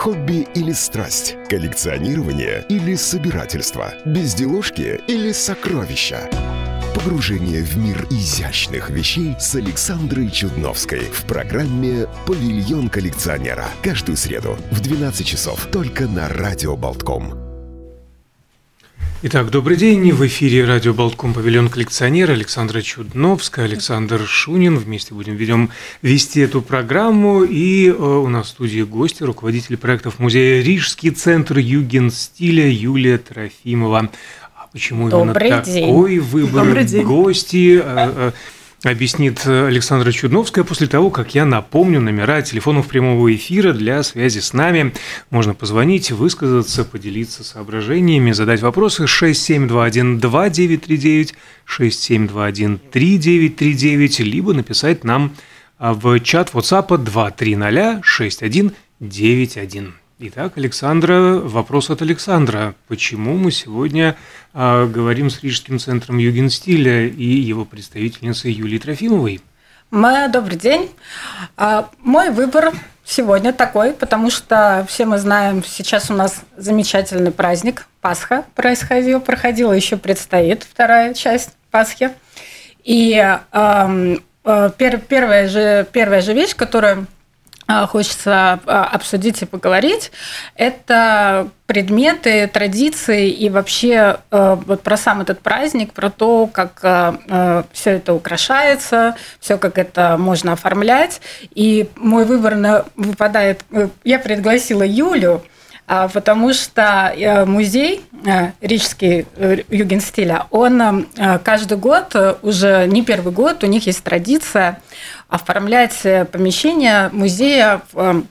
Хобби или страсть? Коллекционирование или собирательство? Безделушки или сокровища? Погружение в мир изящных вещей с Александрой Чудновской в программе «Павильон коллекционера». Каждую среду в 12 часов только на Радио Болтком. Итак, добрый день. В эфире радио Болтком «Павильон коллекционера» Александра Чудновская, Александр Шунин. Вместе будем ведем вести эту программу. И э, у нас в студии гости, руководитель проектов музея «Рижский центр юген-стиля» Юлия Трофимова. А почему Добрый именно день. такой выбор Добрый день. гости? э, э, Объяснит Александра Чудновская после того, как я напомню номера телефонов прямого эфира для связи с нами. Можно позвонить, высказаться, поделиться соображениями, задать вопросы 6721-2939, 6721-3939, либо написать нам в чат WhatsApp 230-6191. Итак, Александра, вопрос от Александра. Почему мы сегодня а, говорим с Рижским центром Югенстиля и его представительницей Юлией Трофимовой? Мы, добрый день. А, Мой выбор сегодня такой, потому что все мы знаем, сейчас у нас замечательный праздник Пасха происходил, проходила, еще предстоит вторая часть Пасхи. И э, пер- первая, же, первая же вещь, которую э, хочется э, обсудить и поговорить, это предметы, традиции и вообще э, вот про сам этот праздник, про то, как все это украшается, все как это можно оформлять. И мой выбор на- выпадает, э, я пригласила Юлю, а, потому что э, музей э, Рижский э, Югенстиля, он каждый год, уже не первый год, у них есть традиция оформлять помещение музея в, а,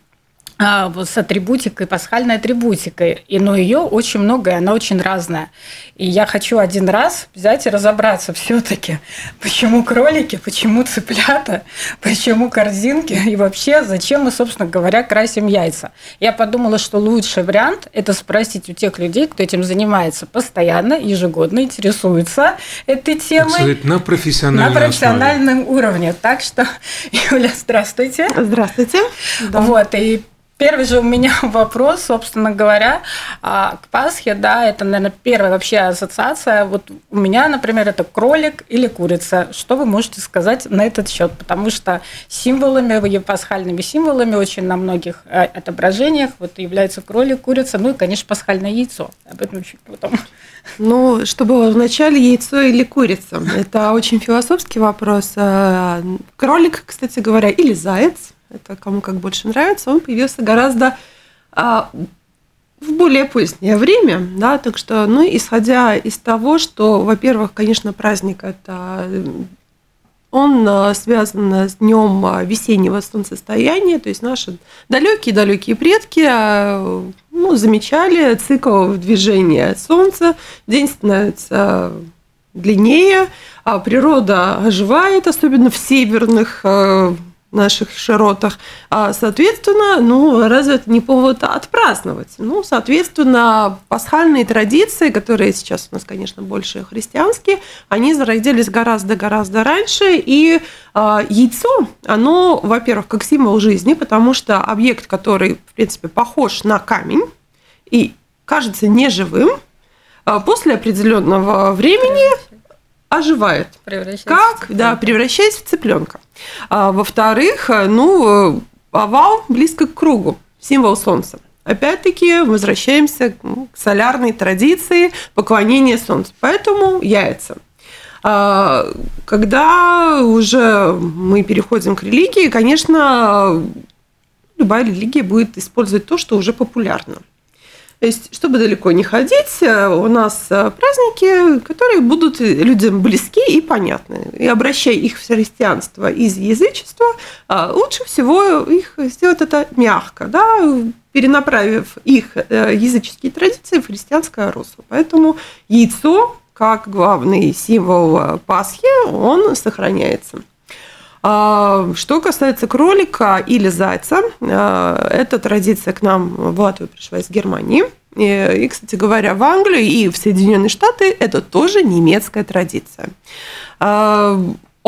с атрибутикой, пасхальной атрибутикой. И, но ее очень много, и она очень разная. И я хочу один раз взять и разобраться все-таки, почему кролики, почему цыплята, почему корзинки и вообще, зачем мы, собственно говоря, красим яйца. Я подумала, что лучший вариант – это спросить у тех людей, кто этим занимается постоянно, ежегодно, интересуется этой Так темой. сказать, на профессиональной На основе. профессиональном уровне. Так что, Юля, здравствуйте. Здравствуйте. Да. Вот, и первый же у меня вопрос, собственно говоря, а, к Пасхе, да, это, наверное, первая вообще ассоциация. Вот у меня, например, это кролик или курица. Что вы можете сказать на этот счет? Потому что символами, пасхальными символами очень на многих э, отображениях вот является кролик, курица, ну и, конечно, пасхальное яйцо. Об этом чуть потом. Ну, что было вначале, яйцо или курица? Это очень философский вопрос. А, Кролик, кстати говоря, или заяц, это кому как больше нравится, он появился гораздо а, в более позднее время, да, так что, ну, исходя из того, что, во-первых, конечно, праздник это он а, связан с днем а, весеннего солнцестояния, то есть наши далекие-далекие предки а, ну, замечали цикл движения Солнца, день становится длиннее, а природа оживает, особенно в северных наших широтах. А, Соответственно, ну, разве это не повод отпраздновать? Ну, соответственно, пасхальные традиции, которые сейчас у нас, конечно, больше христианские, они зародились гораздо-гораздо раньше, и а, яйцо, оно, во-первых, как символ жизни, потому что объект, который, в принципе, похож на камень и кажется неживым, а, после определенного времени оживает. Превращается Как? в Да, превращаясь в цыпленка. А, во-вторых, э, ну, э, овал близко к кругу, символ солнца. Опять-таки возвращаемся к солярной традиции поклонения солнцу. Поэтому яйца. А, Когда уже мы переходим к религии, конечно, любая религия будет использовать то, что уже популярно. То есть, чтобы далеко не ходить, э, у нас э, праздники, которые будут людям близки и понятны. И обращая их в христианство из язычества, а, лучше всего их сделать это мягко, да, перенаправив их э, языческие традиции в христианское русло. Поэтому яйцо, как главный символ э, Пасхи, он сохраняется. А, Что касается кролика или зайца, а, эта традиция к нам в Латвию пришла из Германии. И, кстати говоря, в Англию и в Соединенные Штаты это тоже немецкая традиция.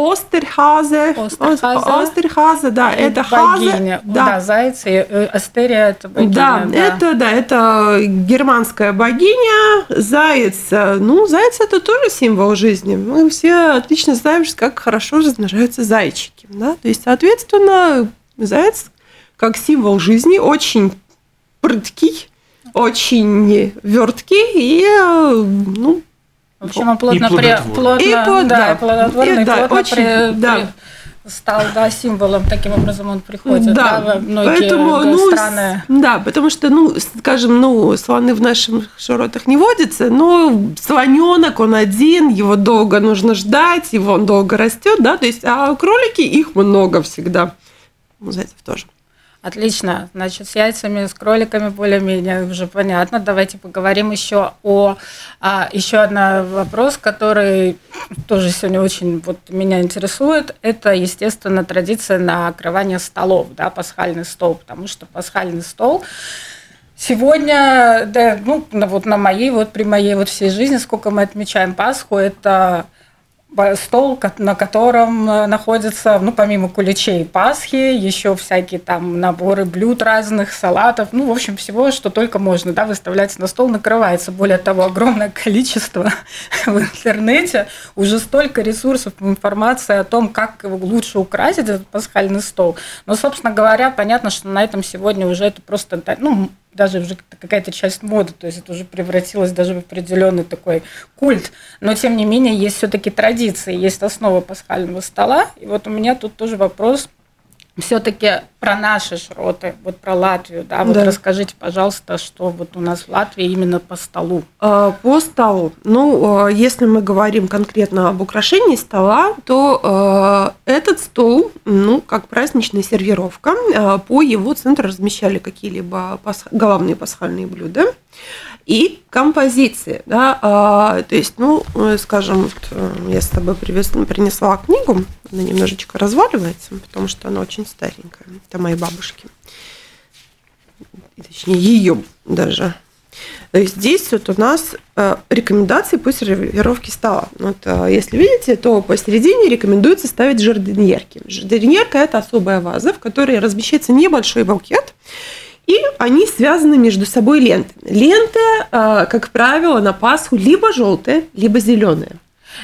Остерхазе. Остерхазе. Да, И это богиня. хазе. Да, да, заяц, и э, Астерия это богиня. Да, это да, это германская богиня, заяц. э, Ну, заяц это тоже символ жизни. Мы все отлично знаем, как хорошо размножаются зайчики. Да? То есть, соответственно, заяц как символ жизни очень прыткий, очень верткий и э, ну, В общем, он плотно, И при- плодотворный. плотно, И плод- да, да. плодотворный, И да, плотно очень, при- да. при- стал да, символом, таким образом он приходит да, во многие поэтому, да, ну, страны. Да, потому что, ну, скажем, ну, слоны в наших широтах не водятся, но слоненок, он один, его долго нужно ждать, его он долго растет, да, то есть, а кролики, их много всегда. У зайцев тоже. Отлично. Значит, с яйцами, с кроликами более-менее уже понятно. Давайте поговорим еще о а, еще один вопрос, который тоже сегодня очень вот меня интересует. Это, естественно, традиция накрывания столов, да, пасхальный стол, потому что пасхальный стол Сегодня, да, ну, на- вот на моей, вот при моей вот всей жизни, сколько мы отмечаем Пасху, это стол, на котором э, находятся, ну, помимо куличей Пасхи, еще всякие там наборы блюд разных, салатов, ну, в общем, всего, что только можно, да, выставляется на стол, накрывается. Более того, огромное количество в интернете, уже столько ресурсов, информации о том, как лучше украсить, этот пасхальный стол. Но, собственно говоря, понятно, что на этом сегодня уже это просто, ну, даже уже какая-то часть моды, то есть это уже превратилось даже в определенный такой культ. Но тем не менее есть все-таки традиции, есть основа пасхального стола. И вот у меня тут тоже вопрос все-таки про наши шроты, вот про Латвию, да, вот Да. расскажите, пожалуйста, что вот у нас в Латвии именно по столу. А, По столу. Ну, а, если мы говорим конкретно об украшении стола, то а, этот стол, ну, как праздничная сервировка, по его центру размещали какие-либо пасх- главные пасхальные блюда и композиции. Да, а, то есть, ну, э, скажем, вот, э, я с тобой привез, принесла книгу, она немножечко разваливается, потому что она очень старенькая. Это моей бабушки. Точнее, ее даже. То есть здесь вот у нас э, рекомендации по сервировке стола. Вот, если видите, то посередине рекомендуется ставить жардиньерки. Жардиньерка – это особая ваза, в которой размещается небольшой букет, и они связаны между собой лентами. Ленты, э, как правило, на Пасху либо желтые, либо зеленые.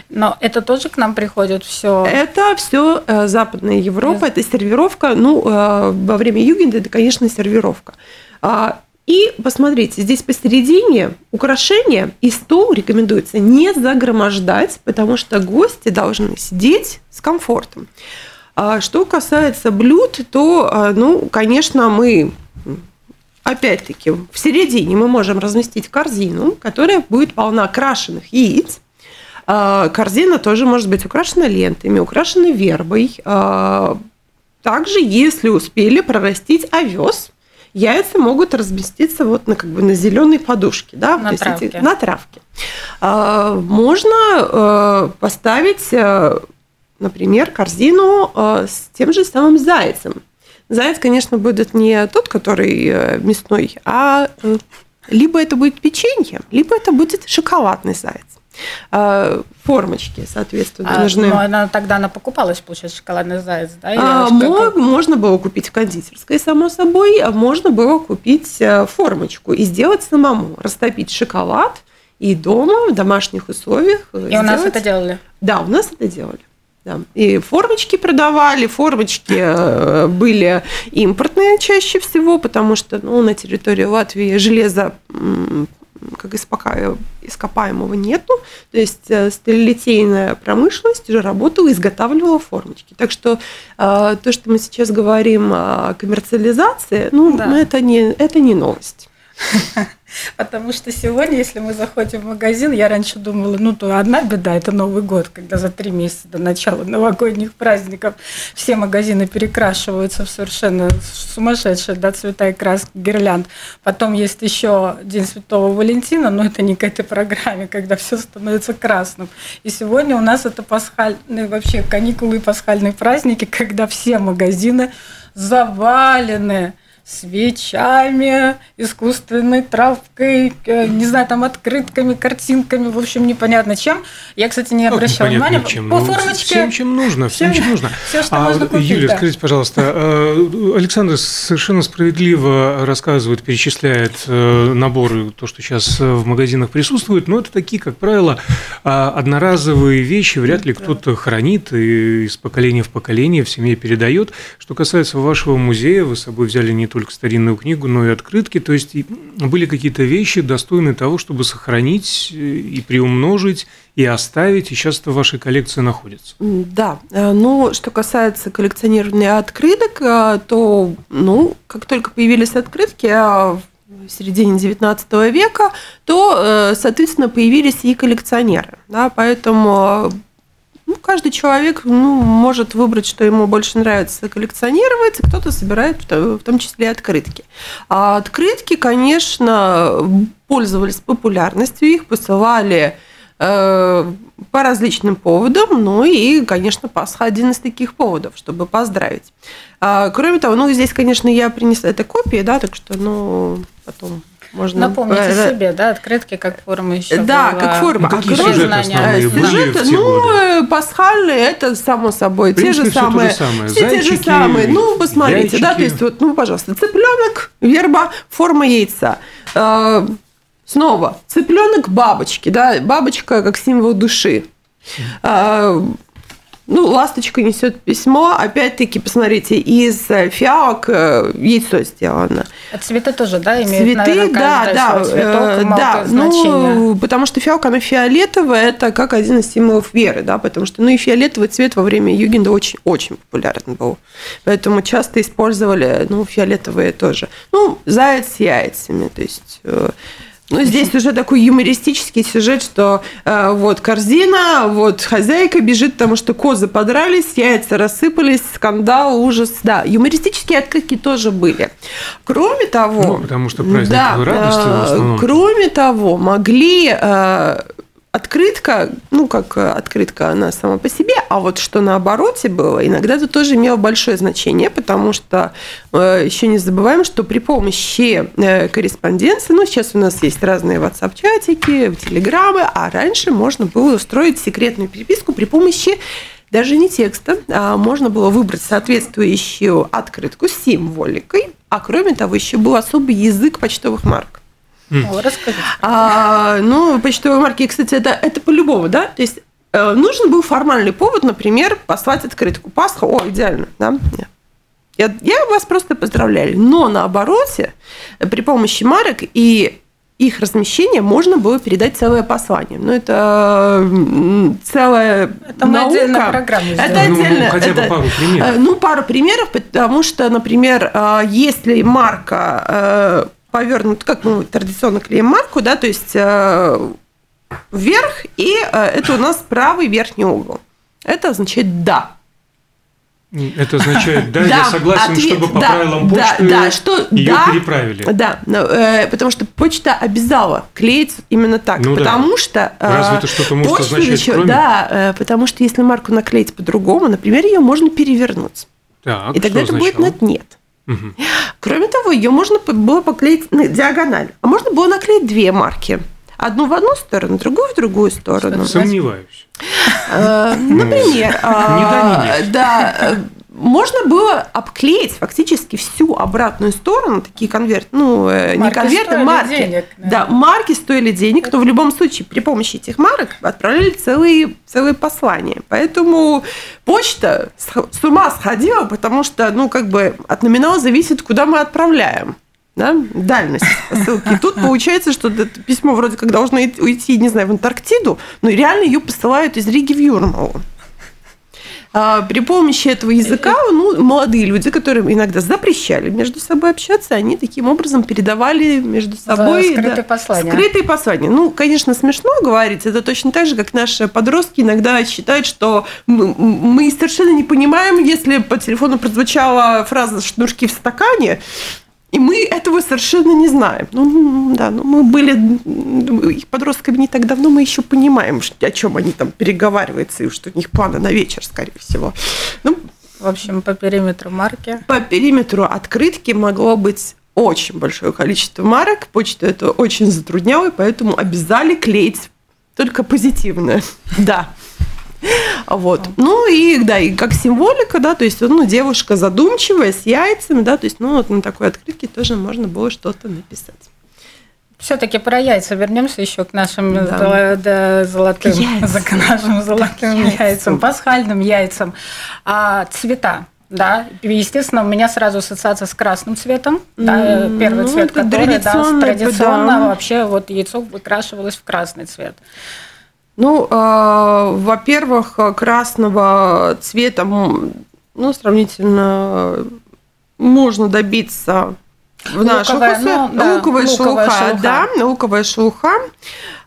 Но это тоже к нам приходит все. Это все Западная Европа, это сервировка. Ну, э, во время югенда это, конечно, сервировка. А, И посмотрите, здесь посередине украшения и стол рекомендуется не загромождать, потому что гости должны сидеть с комфортом. А Что касается блюд, то, а, ну, конечно, мы опять-таки в середине мы можем разместить корзину, которая будет полна крашеных яиц. А, Корзина тоже может быть украшена лентами, украшена вербой. А, Также, если успели прорастить овес, яйца могут разместиться вот на, как бы на зеленой подушке, да, На есть эти- травке. на травке. А, Можно поставить, например, корзину с тем же самым зайцем. Заяц, конечно, будет не тот, который э, мясной, а э, либо это будет печенье, либо это будет шоколадный заяц. А, Формочки, соответственно, А, нужны. но она тогда она покупалась, получается, шоколадный заяц, да? Или А, что мо- это? можно было купить в кондитерской, само собой, а можно было купить э, формочку и сделать самому, растопить шоколад и дома в домашних условиях. И у нас сделать- это делали. Да, у нас это делали. Да. И формочки продавали, формочки э, были импортные чаще всего, потому что ну, на территории Латвии железа как ископаемого нету. То есть э, сталелитейная промышленность уже работала, изготавливала формочки. Так что э, то, что мы сейчас говорим о коммерциализации, ну, Да. это, не, это не новость. Потому что сегодня, если мы заходим в магазин, я раньше думала, ну, то одна беда – это Новый год, когда за три месяца до начала новогодних праздников все магазины перекрашиваются в совершенно сумасшедшие да, цвета и краски гирлянд. Потом есть еще День Святого Валентина, но это не к этой программе, когда все становится красным. И сегодня у нас это пасхальные, вообще каникулы и пасхальные праздники, когда все магазины завалены свечами, искусственной травкой, э, не знаю, там открытками, картинками, в общем, непонятно чем. Я, кстати, не обращала внимания. Чем? По ну, формочке. Всем, чем нужно, всем, чем нужно. Все, что а, можно купить, Юлия, да. скажите, пожалуйста, э, Александр совершенно справедливо рассказывает, перечисляет э, наборы, то, что сейчас в магазинах присутствует, но это такие, как правило, а, одноразовые вещи, вряд ли кто-то хранит и из поколения в поколение в семье передает. Что касается вашего музея, вы с собой взяли не только старинную книгу, но и открытки, то есть были какие-то вещи, достойные того, чтобы сохранить и приумножить, и оставить, и сейчас это в вашей коллекции находится. Да, э, ну, что касается коллекционирования открыток, э, то, ну, как только появились открытки, а в середине XIX века, то, э, соответственно, появились и коллекционеры. Да, поэтому ну, каждый человек ну, может выбрать, что ему больше нравится коллекционировать, кто-то собирает в том числе открытки. А открытки, конечно, пользовались популярностью, их посылали э, по различным поводам, ну и, конечно, Пасха один из таких поводов, чтобы поздравить. А, кроме того, ну, здесь, конечно, я принесла это копии, да, так что, ну, потом можно... Напомните э, себе, да, открытки как форма еще Да, была... как форма. Ну, какие а сюжеты основные сюжеты, ну, годы? пасхальные, это само собой, принципе, те же самые. Все, самое. все Зайчики, те же самые. Ну, посмотрите, яйчики. да, то есть вот, ну, пожалуйста, цыпленок, верба, форма яйца. Э, снова, цыпленок бабочки, да, бабочка как символ души. Э, ну, ласточка несет письмо. Опять-таки, посмотрите, из фиалок э, яйцо сделано. А цветы тоже, да, имеют, Цветы, наверное, да, да, цветок, да. Ну, потому что фиалка, она фиолетовая, это как один из символов веры, да, потому что, ну, и фиолетовый цвет во время югенда очень, очень популярен был. Поэтому часто использовали, ну, фиолетовые тоже. Ну, заяц с яйцами, то есть э, ну, здесь уже такой юмористический сюжет, что э, вот корзина, вот хозяйка бежит, потому что козы подрались, яйца рассыпались, скандал, ужас. Да, юмористические открытки тоже были. Кроме того... Ну, потому что праздник да, радости в основном. Кроме того, могли... Э, открытка, ну, как э, открытка она сама по себе, а вот что на обороте было, иногда это тоже имело большое значение, потому что э, еще не забываем, что при помощи э, корреспонденции, ну, сейчас у нас есть разные WhatsApp-чатики, телеграммы, а раньше можно было устроить секретную переписку при помощи даже не текста, а можно было выбрать соответствующую открытку с символикой, а кроме того, еще был особый язык почтовых марок. О, расскажите. А, ну, почтовые марки, кстати, это, это по-любому, да? То есть э, нужен был формальный повод, например, послать открытку. Пасха, о, идеально, да? Я, я вас просто поздравляю. Но на обороте при помощи марок и их размещение можно было передать целое послание. Но ну, это целая это наука. Мы отдельно программу это ну, отдельно. Ну, хотя бы это, пару примеров. Ну, пару примеров, потому что, например, э, если марка э, повернут, как мы традиционно клеим марку, да, то есть э, вверх, и э, это у нас правый верхний угол. Это означает «да». Это означает, да, я согласен, ответ, чтобы по да, правилам почты да, да, что, ее да, переправили. Да, э, потому что почта обязала клеить именно так, ну, потому да. что... Э, Разве это что-то может означать, еще, кроме? Да, э, потому что если марку наклеить по-другому, например, ее можно перевернуть. Так, и тогда это будет на нет. Угу. Кроме того, ее можно было поклеить на диагональ, а можно было наклеить две марки. Одну в одну сторону, другую в другую сторону. Сомневаюсь. Э, например, а, да, можно было обклеить фактически всю обратную сторону, такие конверты, ну, э, не конверты, марки. Денег, да. да, марки стоили денег, то в любом случае при помощи этих марок отправляли целые, целые послания. Поэтому почта с ума сходила, потому что, ну, как бы от номинала зависит, куда мы отправляем да, дальность посылки. И тут получается, что это письмо вроде как должно уйти, не знаю, в Антарктиду, но реально ее посылают из Риги в Юрмалу. А при помощи этого языка ну, молодые люди, которые иногда запрещали между собой общаться, они таким образом передавали между собой скрытые да, послания. Скрытые послания. Ну, конечно, смешно говорить. Это точно так же, как наши подростки иногда считают, что мы, мы совершенно не понимаем, если по телефону прозвучала фраза «шнурки в стакане», и мы этого совершенно не знаем. Ну, да, ну, мы были их подростками не так давно, мы еще понимаем, о чем они там переговариваются, и что у них планы на вечер, скорее всего. Ну, В общем, по периметру марки. По периметру открытки могло быть очень большое количество марок. Почту это очень затрудняло, и поэтому обязали клеить только позитивное. Да. Вот. Ну и да, и как символика, да, то есть ну, девушка задумчивая, с яйцами, да, то есть ну вот на такой открытке тоже можно было что-то написать. Все-таки про яйца вернемся еще к нашим да. Да, золотым, к нашим золотым яйцам. яйцам, пасхальным яйцам. А цвета, да, естественно, у меня сразу ассоциация с красным цветом, да, первый ну, цвет, который, да, традиционно да. вообще вот яйцо выкрашивалось в красный цвет. Ну, э, во-первых, красного цвета, ну, сравнительно можно добиться в наших луковая, ну, да, луковая, луковая шелуха, шелуха, да, луковая шелуха.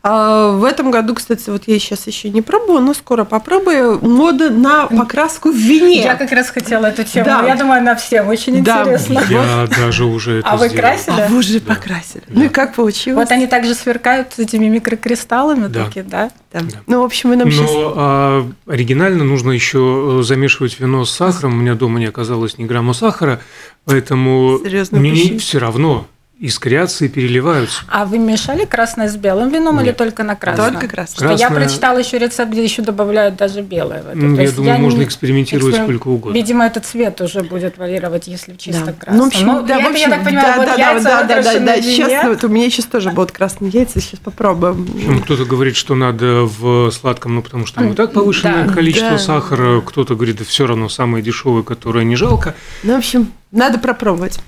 А, в этом году, кстати, вот я сейчас еще не пробую, но скоро попробую. Мода на покраску в вине. Я как раз хотела эту тему. Да. Я думаю, она всем очень да. интересна. Я вот. даже уже это А вы красили? А вы уже да. покрасили. Да. Ну и как получилось? Вот они также сверкают с этими микрокристаллами да. такие, да? Да. да. Ну, в общем, мы нам Но сейчас... а, оригинально нужно еще замешивать вино с сахаром. У меня дома не оказалось ни грамма сахара, поэтому Серьезно, мне все равно искрятся и переливаются. А вы мешали красное с белым вином Нет. или только на красное? Только красное. Что красное... Я прочитала еще рецепт, где еще добавляют даже белое. В это. Ну, я думаю, я можно не... экспериментировать эксперим... сколько угодно. Видимо, этот цвет уже будет варьировать, если чисто да. красном. Ну, в общем, ну, да, я, в общем, я так понимаю, да, вот да, яйца да, да, да, да, сейчас, вот у меня сейчас тоже будут красные яйца, сейчас попробуем. Причем кто-то говорит, что надо в сладком, ну потому что там и так повышенное да, количество да. сахара, кто-то говорит, да все равно самое дешевое, которое не жалко. Ну, в общем, надо пропробовать.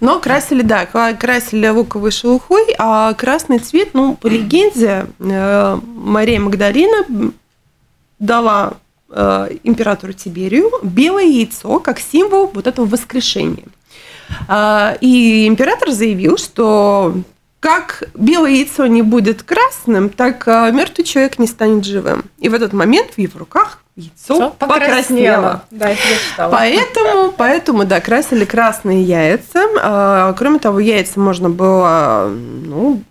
Но красили, да, красили луковой шелухой, а красный цвет, ну, по легенде, э, Мария Магдалина дала э, императору Тиберию белое яйцо как символ вот этого воскрешения. А, и император заявил, что как белое яйцо не будет красным, так э, мертвый человек не станет живым. И в этот момент в его руках яйцо покраснело. Да, это я читала. Поэтому, поэтому, да, красили красные яйца. А, кроме того, яйца можно было ну,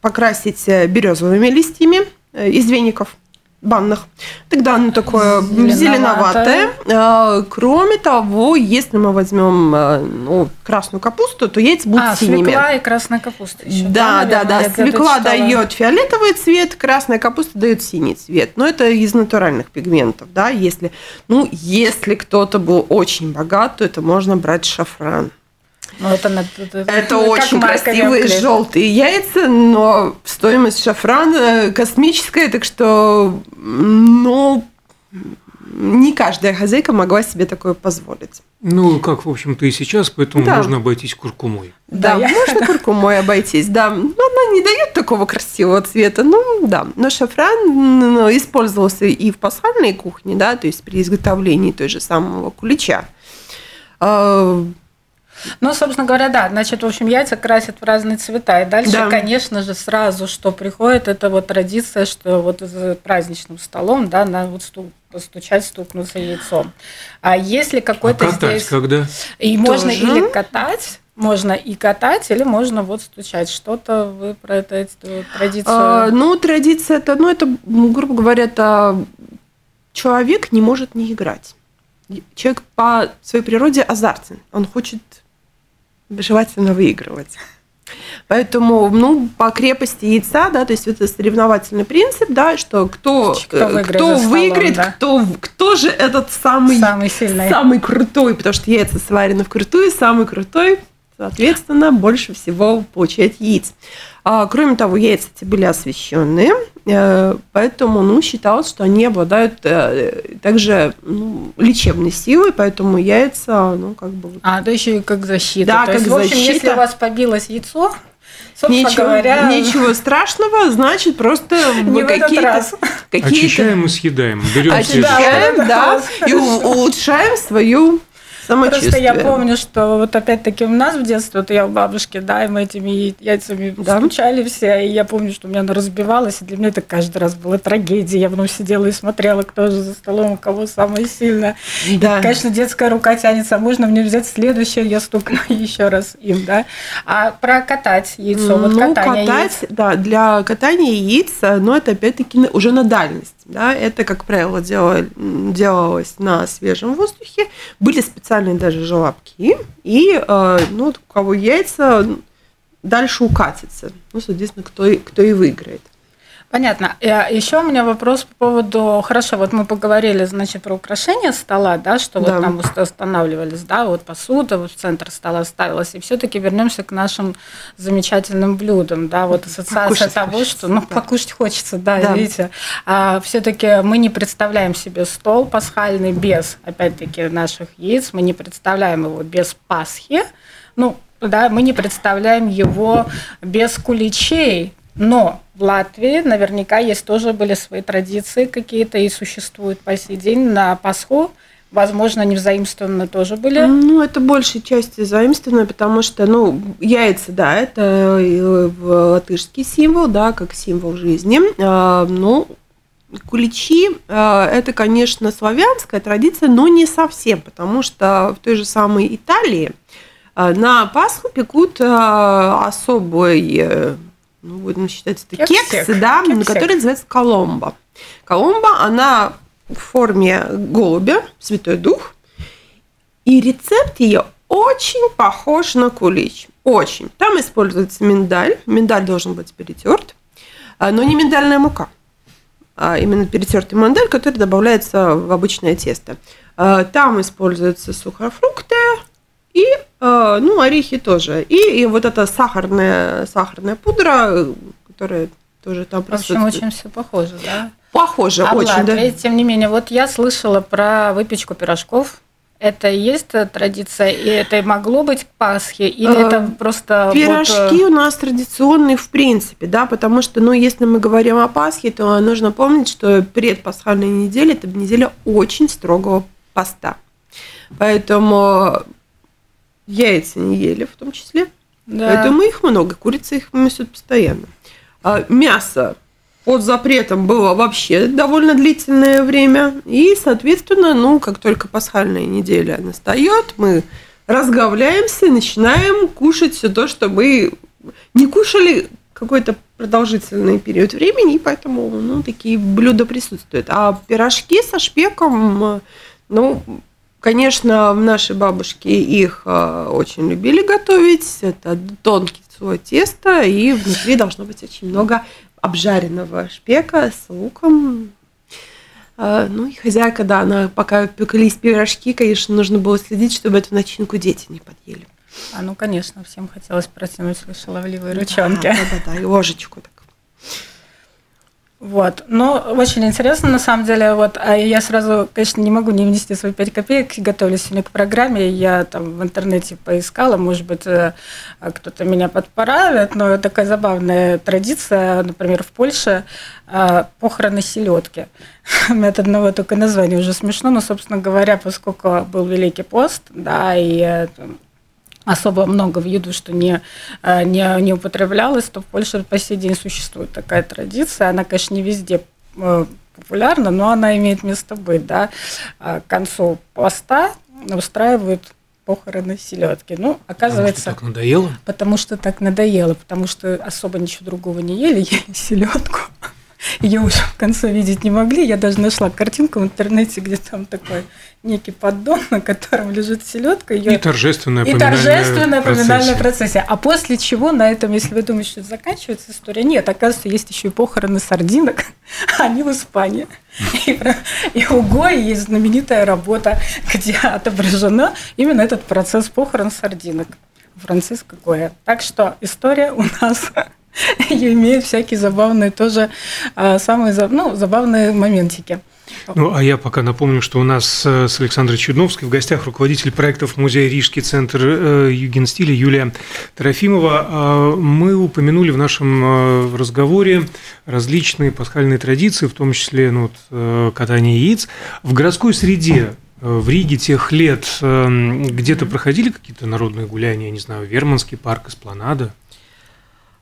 покрасить березовыми листьями э, из веников банных. Тогда оно такое зеленоватое. зеленоватое. А, кроме того, если мы возьмем э, ну, красную капусту, то яйца будут а, синими. свекла и красная капуста еще. Да, да, да. да. Свекла дает фиолетовый цвет, красная капуста дает синий цвет. Но это из натуральных пигментов, да. Если, ну, если кто-то был очень богат, то это можно брать шафран. Ну, это, это, это очень красивые желтые яйца, но стоимость шафрана космическая, так что, ну, не каждая хозяйка могла себе такое позволить. Ну, как, в общем-то, и сейчас, поэтому да. можно обойтись куркумой. Да, да можно куркумой обойтись, да. Но она не дает такого красивого цвета, ну, да. Но шафран ну, использовался и в пасхальной кухне, да, то есть при изготовлении той же самого кулича. А, ну, собственно говоря, да. Значит, в общем, яйца красят в разные цвета. И дальше, да. конечно же, сразу, что приходит, это вот традиция, что вот за праздничным столом, да, на вот стул постучать, стукнуться яйцом. А если какой-то а катать здесь... когда? И Тоже? можно или катать, можно и катать, или можно вот стучать. Что-то вы про это, эту традицию... А, ну, традиция это, ну, это, грубо говоря, это человек не может не играть. Человек по своей природе азартен. Он хочет желательно выигрывать. Поэтому, ну, по крепости яйца, да, то есть это соревновательный принцип, да, что кто, кто, э, кто выиграет, да? кто, кто же этот самый, самый, сильный. самый крутой, потому что яйца сварены вкрутую, самый крутой, соответственно, больше всего получает яиц. А, кроме того, яйца эти были освещенные, э, поэтому ну, считалось, что они обладают э, также ну, лечебной силой, поэтому яйца, ну, как бы... А, то еще и как защита. Да, то как есть, защита. В общем, если у вас побилось яйцо, Ничего, говоря... ничего страшного, значит, просто мы какие-то... Какие Очищаем и съедаем. Берем Очищаем, да, и улучшаем свою Просто я помню, что вот опять-таки у нас в детстве, вот я у бабушки, да, и мы этими яйцами да. стучали все, и я помню, что у меня она разбивалась, и для меня это каждый раз была трагедия. Я потом сидела и смотрела, кто же за столом, у кого самое сильное. Да. И, конечно, детская рука тянется, а можно мне взять следующее, я стукну еще раз им, да. А про катать яйцо, вот ну, катание катать, яиц. да, для катания яиц, но это опять-таки уже на дальность. Да, это, как правило, дело, делалось на свежем воздухе. Были специальные даже желобки. И э, ну, у кого яйца дальше укатится. Ну, соответственно, кто кто и выиграет. Понятно. Э, Еще у меня вопрос по поводу, хорошо, вот мы поговорили, значит, про украшение стола, да, что да. вот там устанавливались, да, вот посуда вот в центр стола ставилась, и все-таки вернемся к нашим замечательным блюдам, да, вот ассоциация покушать того, хочется, что, ну, да. покушать хочется, да, да. видите, а все-таки мы не представляем себе стол пасхальный без, опять-таки, наших яиц, мы не представляем его без Пасхи, ну, да, мы не представляем его без куличей, но в Латвии наверняка есть тоже были свои традиции какие-то и существуют по сей день на Пасху. Возможно, они взаимствованы тоже были. Ну, это большей части заимствованы, потому что, ну, яйца, да, это латышский символ, да, как символ жизни. А, ну, куличи а, – это, конечно, славянская традиция, но не совсем, потому что в той же самой Италии а, на Пасху пекут особый э, ну, будем считать, это кексы, кексы да, кексик. который называется коломба. Коломба, она в форме голубя, Святой Дух, и рецепт ее очень похож на кулич. Очень. Там используется миндаль. Миндаль должен быть перетерт, а, но не миндальная мука, а именно перетертый миндаль, который добавляется в обычное тесто. А, там используются сухофрукты, и, ну, орехи тоже. И, и вот эта сахарная, сахарная пудра, которая тоже там присутствует. В общем, очень все похоже, да? Похоже, а очень, Латвии, да. Тем не менее, вот я слышала про выпечку пирожков. Это и есть традиция, и это могло быть к Пасхе, или э, это просто... Пирожки вот... у нас традиционные в принципе, да, потому что, ну, если мы говорим о Пасхе, то нужно помнить, что предпасхальная неделя – это неделя очень строгого поста. Поэтому яйца не ели в том числе. Да. Поэтому их много, курицы их несут постоянно. А мясо под запретом было вообще довольно длительное время. И, соответственно, ну, как только пасхальная неделя настает, мы разговляемся начинаем кушать все то, что мы не кушали какой-то продолжительный период времени, и поэтому ну, такие блюда присутствуют. А пирожки со шпеком, ну, Конечно, наши бабушки их э, очень любили готовить. Это тонкий слой теста, и внутри должно быть очень много обжаренного шпека с луком. Э, ну и хозяйка, да, она пока пеклись пирожки, конечно, нужно было следить, чтобы эту начинку дети не подъели. А ну, конечно, всем хотелось протянуть шаловливые ручонки. Да, да, да, и ложечку так. Вот. Но очень интересно, на самом деле. Вот, а я сразу, конечно, не могу не внести свои пять копеек. Готовилась сегодня к программе. Я там в интернете поискала. Может быть, э, кто-то меня подправит. Но такая забавная традиция, например, в Польше э, похороны селедки. От одного только названия уже смешно. Но, собственно говоря, поскольку был Великий пост, да, и э, особо много в еду, что не, э, не, не употреблялось, то в Польше по сей день существует такая традиция. Она, конечно, не везде э, популярна, но она имеет место быть. Да? А к концу поста устраивают похороны селедки. Ну, оказывается... Потому что так надоело? Потому что так надоело, потому что особо ничего другого не ели, ели селедку ее уже в конце видеть не могли. Я даже нашла картинку в интернете, где там такой некий поддон, на котором лежит селедка. Ее... И торжественное И торжественное поминальное процессе. А после чего на этом, если вы думаете, что заканчивается история, нет, оказывается, есть еще и похороны сардинок, они в Испании. И, и у Гои есть знаменитая работа, где отображена именно этот процесс похорон сардинок. Франциско Гоя. Так что история у нас и имеет всякие забавные тоже, а, самые ну, забавные моментики. Ну, а я пока напомню, что у нас э, с Александрой Чудновской в гостях руководитель проектов Музея Рижский центр э, Югенстиля Юлия Трофимова. А, мы упомянули в нашем э, разговоре различные пасхальные традиции, в том числе ну, вот, катание яиц. В городской среде в Риге тех лет где-то проходили какие-то народные гуляния, я не знаю, Верманский парк, Эспланада?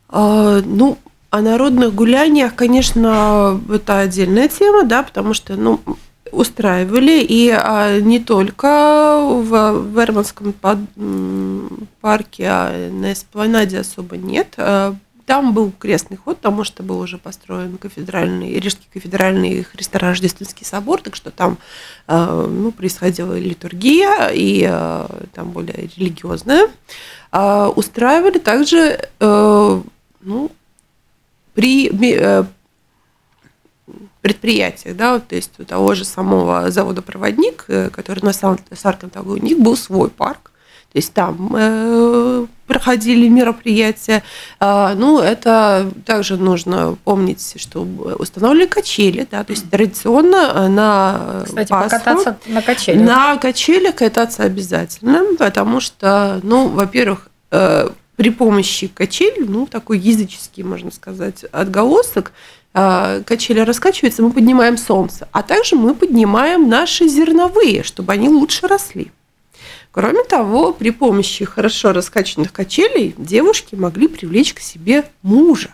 А, ну, о народных гуляниях, конечно, это отдельная тема, да, потому что, ну, устраивали, и а, не только в Верманском парке, а на Эспланаде особо нет. А, там был крестный ход, потому что был уже построен кафедральный, Рижский кафедральный Христорождественский собор, так что там ну, происходила литургия и там более религиозная. Устраивали также ну, при предприятиях, да, то есть у того же самого завода «Проводник», э, который на Саркантагу, у них был свой парк, то есть там э, проходили мероприятия. Э, ну, это также нужно помнить, что установили качели, да, то есть традиционно на Кстати, Пасху, покататься на качелях. На качелях кататься обязательно, потому что, ну, во-первых, э, при помощи качель, ну, такой языческий, можно сказать, отголосок, а, качели раскачиваются, мы поднимаем солнце, а также мы поднимаем наши зерновые, чтобы они лучше росли. Кроме того, при помощи хорошо раскачанных качелей девушки могли привлечь к себе мужа.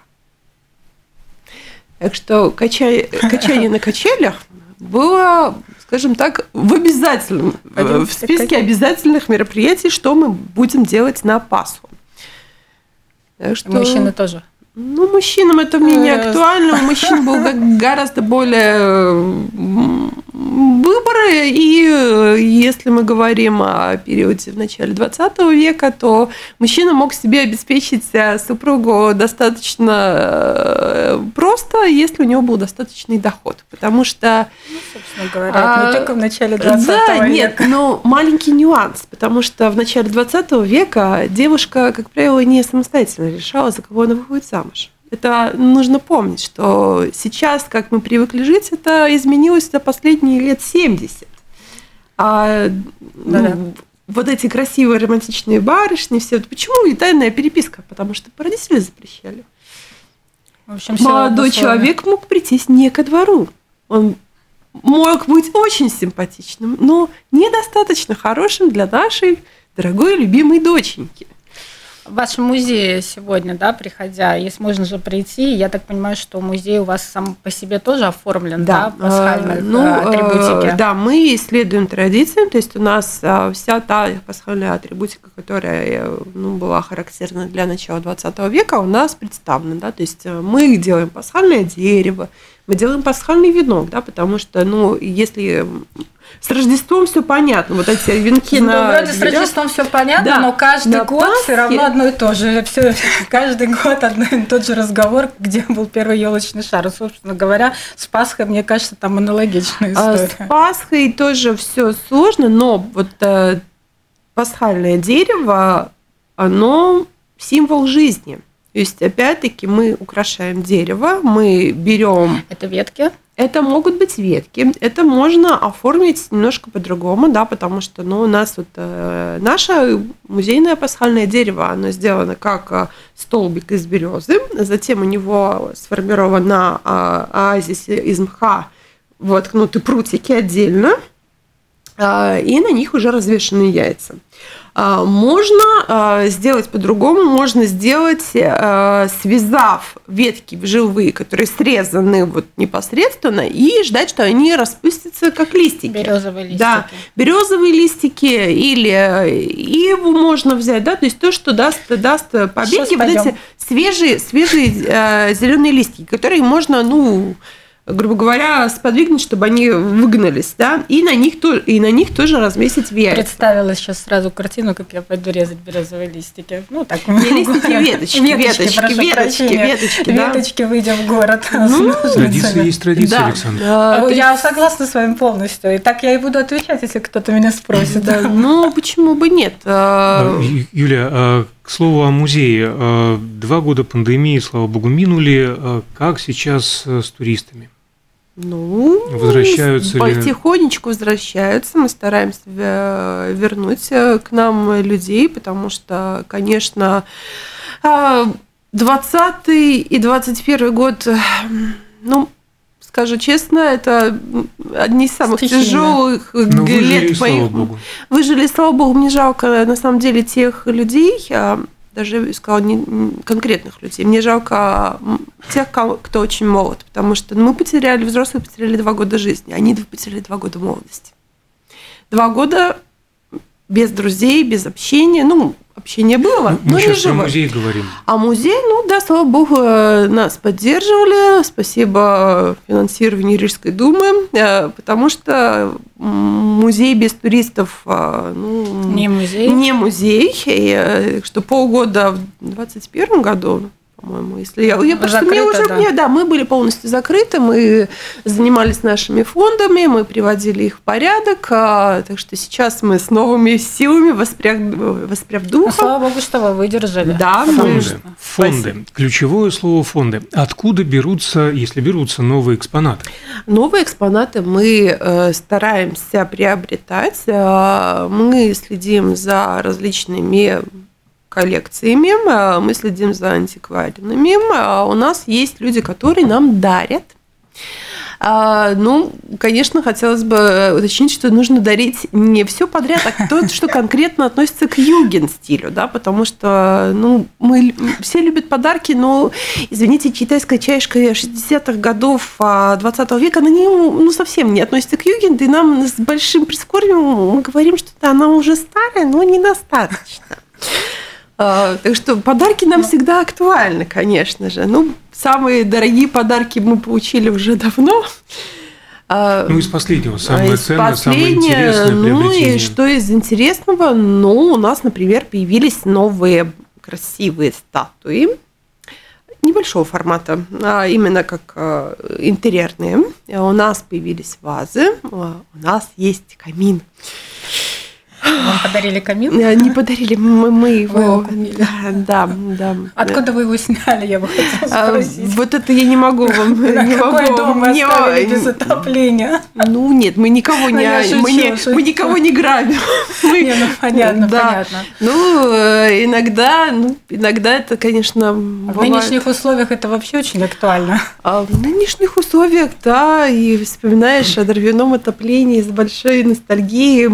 Так что качай, качание на качелях было, скажем так, в обязательном, в списке обязательных мероприятий, что мы будем делать на Пасху. Что... Мужчины тоже. Ну, мужчинам это менее актуально. У мужчин был гораздо более выборы, и э, если мы говорим о периоде в начале 20 века, то мужчина мог себе обеспечить э, супругу достаточно э, просто, если у него был достаточный доход, потому что... Ну, собственно говоря, а, не только в начале 20 да, века. нет, но маленький нюанс, потому что в начале 20 века девушка, как правило, не самостоятельно решала, за кого она выходит замуж. Это нужно помнить, что сейчас, как мы привыкли жить, это изменилось за последние лет 70. А ну, вот эти красивые романтичные барышни, все. Почему и тайная переписка? Потому что родители запрещали. В общем, Молодой человек мог прийти не ко двору. Он мог быть очень симпатичным, но недостаточно хорошим для нашей дорогой любимой доченьки в вашем музее сегодня, да, приходя, если можно же прийти, я так понимаю, что музей у вас сам по себе тоже оформлен, да, да пасхальной ну, э, атрибутики. Да, мы исследуем традиции, то есть у нас э, вся та пасхальная атрибутика, которая э, ну, была характерна для начала 20 века, у нас представлена, да, то есть мы делаем пасхальное дерево, мы делаем пасхальный венок, да, потому что, ну, если с Рождеством все понятно, вот эти венки ну, на вроде с Рождеством все понятно, да. но каждый на год Пасхе... все равно одно и то же. Все, каждый год одно и тот же разговор, где был первый елочный шар. И, собственно говоря, с Пасхой, мне кажется, там аналогичная а история. С Пасхой тоже все сложно, но вот э, пасхальное дерево, оно символ жизни. То есть, опять-таки, мы украшаем дерево, мы берем... Это ветки? Это могут быть ветки, это можно оформить немножко по-другому, да, потому что, ну, у нас вот э, наше музейное пасхальное дерево, оно сделано как э, столбик из березы, затем у него сформирована э, оазис из мха, воткнуты прутики отдельно, и на них уже развешены яйца. А, можно а, сделать по-другому, можно сделать, а, связав ветки живые, которые срезаны вот непосредственно, и ждать, что они распустятся как листики. Березовые листики. Да, березовые листики или иву можно взять, да, то есть то, что даст, даст побеги, вот эти свежие, свежие зеленые листики, которые можно, ну, грубо говоря, сподвигнуть, чтобы они выгнались, да, и на них, то, и на них тоже разместить яйца. Представила сейчас сразу картину, как я пойду резать березовые листики. Ну, так. Не листики, веточки, веточки, веточки, веточки, да. Веточки, выйдем в город. Ну, традиция есть традиция, да. Александр. Да, я есть... согласна с вами полностью. И так я и буду отвечать, если кто-то меня спросит. Да. Ну, почему бы нет? А, Юля, а, к слову о музее. А, два года пандемии, слава богу, минули. Как сейчас с туристами? Ну, возвращаются потихонечку ли? возвращаются. Мы стараемся вернуть э, к нам людей, потому что, конечно, 20 а, и 21 год, ну, скажу честно, это одни из самых Стихийно. тяжелых Но лет выжили, моих. Слава Богу. Выжили, слава Богу, мне жалко на самом деле тех людей, а, даже сказала не конкретных людей. Мне жалко тех, кто очень молод, потому что мы потеряли, взрослые потеряли два года жизни, они потеряли два года молодости. Два года без друзей, без общения. Ну, общения было. Ну, мы сейчас о музее говорим. А музей, ну да, слава богу, э, нас поддерживали. Спасибо финансированию Рижской думы, э, потому что музей без туристов ну, не музей. Не музей. И, что полгода в 2021 году по-моему, если я, я просто мне уже да. Мне, да, мы были полностью закрыты, мы занимались нашими фондами, мы приводили их в порядок, а, так что сейчас мы с новыми силами воспряг, воспряг духа. Ну, слава богу, что вы выдержали. Да, фонды. Фонды. Ключевое слово фонды. Откуда берутся, если берутся новые экспонаты? Новые экспонаты мы э, стараемся приобретать. Э, мы следим за различными коллекциями, а, мы следим за антикварными. А, у нас есть люди, которые нам дарят. А, ну, конечно, хотелось бы уточнить, что нужно дарить не все подряд, а то, что конкретно относится к юген стилю, да, потому что, ну, мы все любят подарки, но, извините, китайская чашка 60-х годов 20 века, она не, ну, совсем не относится к юген, и нам с большим прискорбием мы говорим, что она уже старая, но недостаточно. А, так что подарки нам всегда актуальны, конечно же. Ну, самые дорогие подарки мы получили уже давно. А, ну, из последнего, самое из ценное, самое интересное Ну, и что из интересного? Ну, у нас, например, появились новые красивые статуи небольшого формата, а именно как а, интерьерные. У нас появились вазы, у нас есть камин. Вам подарили камин? Э, не подарили, мы, мы его. Да, да, да. Откуда вы его сняли, я бы хотела а, спросить. Вот это я не могу вам. Не могу. дом вы оставили без отопления? Ну нет, мы никого не, ну, мы, не мы никого не грабим. Не, ну понятно, понятно. Ну э, иногда, ну иногда это, конечно. В нынешних условиях это вообще очень актуально. А в нынешних условиях, да, и вспоминаешь о дровяном отоплении с большой ностальгией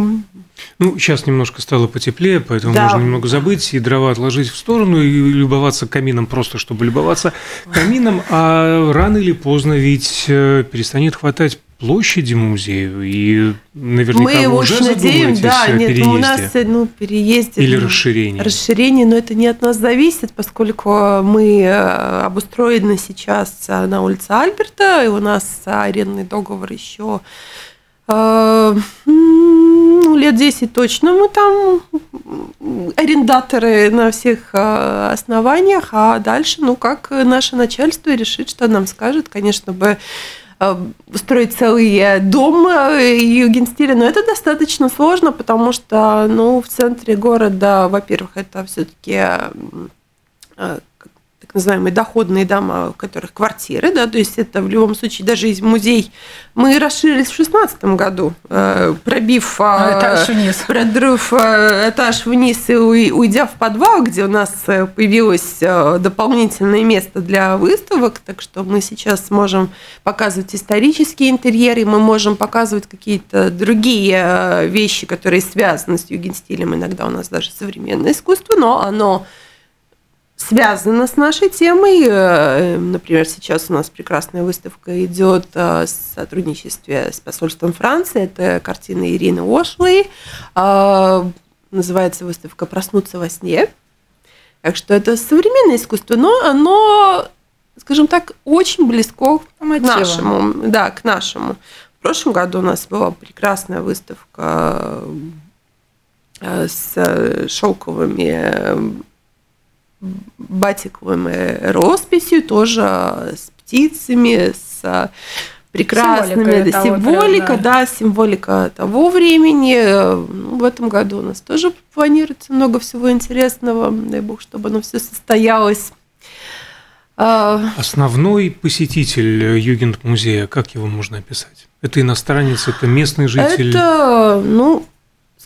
ну, сейчас немножко стало потеплее, поэтому да. можно немного забыть и дрова отложить в сторону и любоваться камином просто, чтобы любоваться камином. А рано или поздно ведь э, перестанет хватать площади музею и наверняка мы вы уже надеем, да, о нет, переезде. у нас ну, переезде или расширение. Расширение, но это не от нас зависит, поскольку мы э, обустроены сейчас на улице Альберта, и у нас арендный договор еще э, ну, лет 10 точно мы там арендаторы на всех а, основаниях, а дальше, ну, как наше начальство решит, что нам скажет, конечно бы а, строить целый дом югенстиля, но это достаточно сложно, потому что, ну, в центре города, во-первых, это все-таки а, так называемые доходные дома, в которых квартиры, да, то есть это в любом случае даже из музей. Мы расширились в шестнадцатом году, э, пробив ну, этаж вниз, продрыв э, этаж вниз и уйдя в подвал, где у нас э, появилось дополнительное место для выставок, так что мы сейчас сможем показывать исторические интерьеры, мы можем показывать какие-то другие вещи, которые связаны с югенстилем, иногда у нас даже современное искусство, но оно связано с нашей темой. Э, например, сейчас у нас прекрасная выставка идет э, в сотрудничестве с посольством Франции. Это картина Ирины Ошлей. Э, называется выставка «Проснуться во сне». Так что это современное искусство, но оно, скажем так, очень близко к нашему. Да, к нашему. В прошлом году у нас была прекрасная выставка с шелковыми батиковым росписью, тоже с птицами, с прекрасными символика, символика да. да, символика того времени. Ну, в этом году у нас тоже планируется много всего интересного. Дай бог, чтобы оно все состоялось. А, Основной посетитель Югент-музея, как его можно описать? Это иностранец, это местный житель? Это, ну,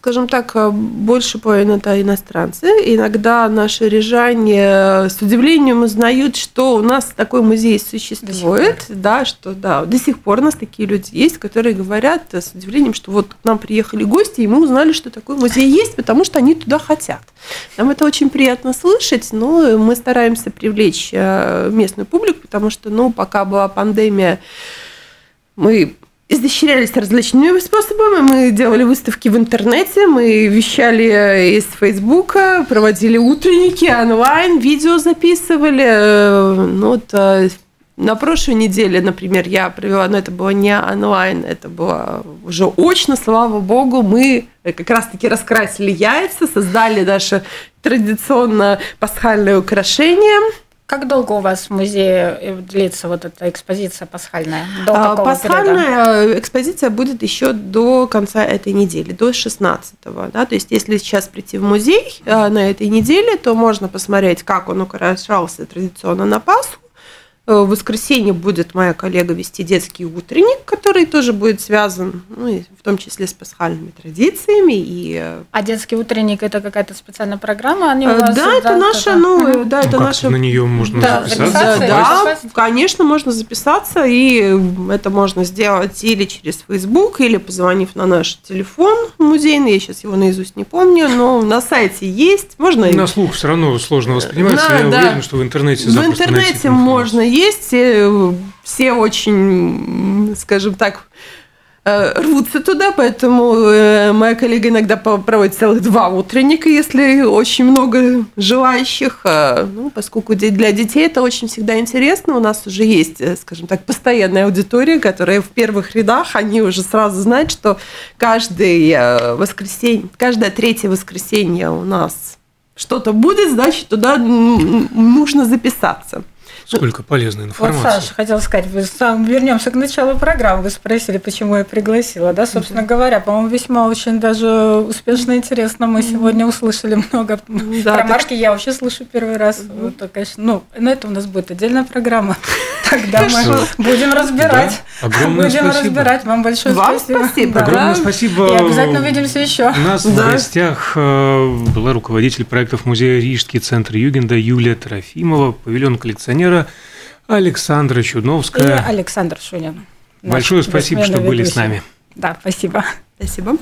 скажем так, э, больше половины это иностранцы. Иногда наши рижане с удивлением узнают, что у нас такой музей существует, да, что да, до сих пор у нас такие люди есть, которые говорят с удивлением, что вот к нам приехали гости, и мы узнали, что такой музей есть, потому что они туда хотят. Нам это очень приятно слышать, но мы стараемся привлечь э, местную публику, потому что, ну, пока была пандемия, мы изощрялись различными способами. Мы делали выставки в интернете, мы вещали из Фейсбука, проводили утренники онлайн, видео записывали. Ну, вот, э, на прошлой неделе, например, я провела, но это было не онлайн, это было уже очно, слава богу, мы как раз-таки раскрасили яйца, создали наше традиционно пасхальное украшение – как долго у вас в музее э, длится вот эта экспозиция пасхальная? До а, пасхальная периода? экспозиция будет еще до конца этой недели, до 16-го. Да? То есть, если сейчас прийти в музей э, на этой неделе, то можно посмотреть, как он украшался традиционно на Пасху, Э, в воскресенье будет моя коллега вести детский утренник, который тоже будет связан, ну, в том числе с пасхальными традициями. И... Э, а детский утренник это какая-то специальная программа? Они у э, вас, да, это наша, это... ну, угу. да, это ну, наша. На нее можно да, записаться. Да, да, конечно, можно записаться, и это можно сделать или через Facebook, или позвонив на наш телефон музейный. Я сейчас его наизусть не помню, но на сайте есть. Можно. На слух все равно сложно воспринимается. Да, Я да. уверен, что в интернете. В интернете можно есть, все, все очень, скажем так, э, рвутся туда, поэтому э, моя коллега иногда проводит целых два утренника, если очень много желающих. Э, ну, поскольку для детей это очень всегда интересно, у нас уже есть, скажем так, постоянная аудитория, которая в первых рядах, они уже сразу знают, что каждое воскресенье, каждое третье воскресенье у нас что-то будет, значит, туда нужно записаться. Сколько полезной информации. Вот, Саша, хотела сказать, вы сам вернемся к началу программы. Вы спросили, почему я пригласила. Да, собственно да. говоря, по-моему, весьма очень даже успешно и интересно. Мы сегодня услышали много да, про марки. Я вообще слышу первый раз. Вот, конечно, ну, на это у нас будет отдельная программа. Тогда мы будем разбирать. Огромное будем разбирать. Вам большое Вам спасибо. спасибо. Огромное спасибо. И обязательно увидимся еще. У нас в гостях э, была руководитель проектов музея Рижский центр Югенда Юлия Трофимова, павильон коллекционера Александра Чудновская. И Александр Шунин. Большое спасибо, что были с нами. Да, спасибо. Спасибо.